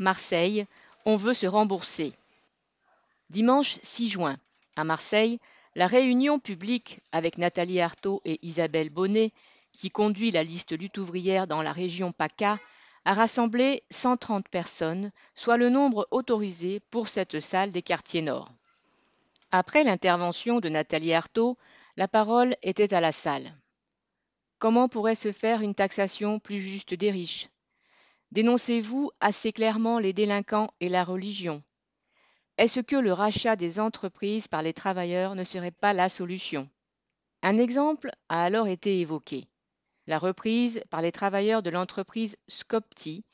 Marseille, on veut se rembourser. Dimanche 6 juin, à Marseille, la réunion publique avec Nathalie Arthaud et Isabelle Bonnet, qui conduit la liste lutte ouvrière dans la région PACA, a rassemblé 130 personnes, soit le nombre autorisé pour cette salle des quartiers nord. Après l'intervention de Nathalie Arthaud, la parole était à la salle. Comment pourrait se faire une taxation plus juste des riches? Dénoncez-vous assez clairement les délinquants et la religion est-ce que le rachat des entreprises par les travailleurs ne serait pas la solution? Un exemple a alors été évoqué. La reprise par les travailleurs de l'entreprise Scopti,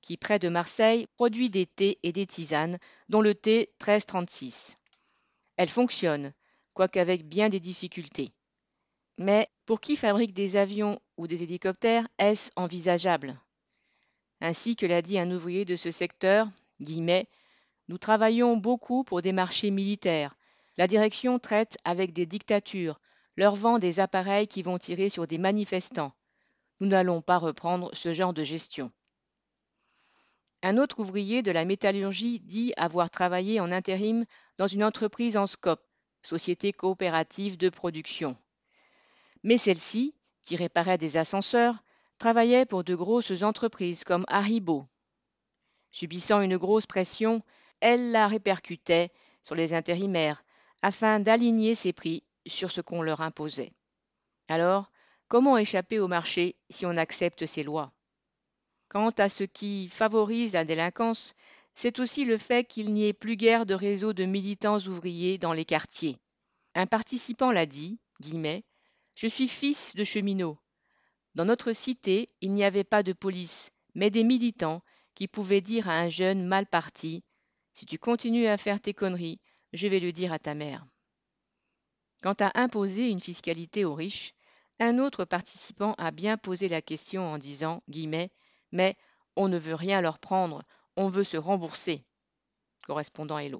qui près de Marseille produit des thés et des tisanes, dont le thé 1336. Elle fonctionne, quoique avec bien des difficultés. Mais pour qui fabrique des avions ou des hélicoptères, est-ce envisageable? Ainsi que l'a dit un ouvrier de ce secteur, guillemets, nous travaillons beaucoup pour des marchés militaires. La direction traite avec des dictatures, leur vend des appareils qui vont tirer sur des manifestants. Nous n'allons pas reprendre ce genre de gestion. Un autre ouvrier de la métallurgie dit avoir travaillé en intérim dans une entreprise en SCOP, Société coopérative de production. Mais celle-ci, qui réparait des ascenseurs, travaillait pour de grosses entreprises comme Haribo. Subissant une grosse pression, elle la répercutait sur les intérimaires afin d'aligner ses prix sur ce qu'on leur imposait. Alors, comment échapper au marché si on accepte ces lois? Quant à ce qui favorise la délinquance, c'est aussi le fait qu'il n'y ait plus guère de réseau de militants ouvriers dans les quartiers. Un participant l'a dit, guillemets, Je suis fils de cheminot. Dans notre cité, il n'y avait pas de police, mais des militants qui pouvaient dire à un jeune mal parti si tu continues à faire tes conneries, je vais le dire à ta mère. Quant à imposer une fiscalité aux riches, un autre participant a bien posé la question en disant guillemets, Mais on ne veut rien leur prendre, on veut se rembourser. Correspondant Hello.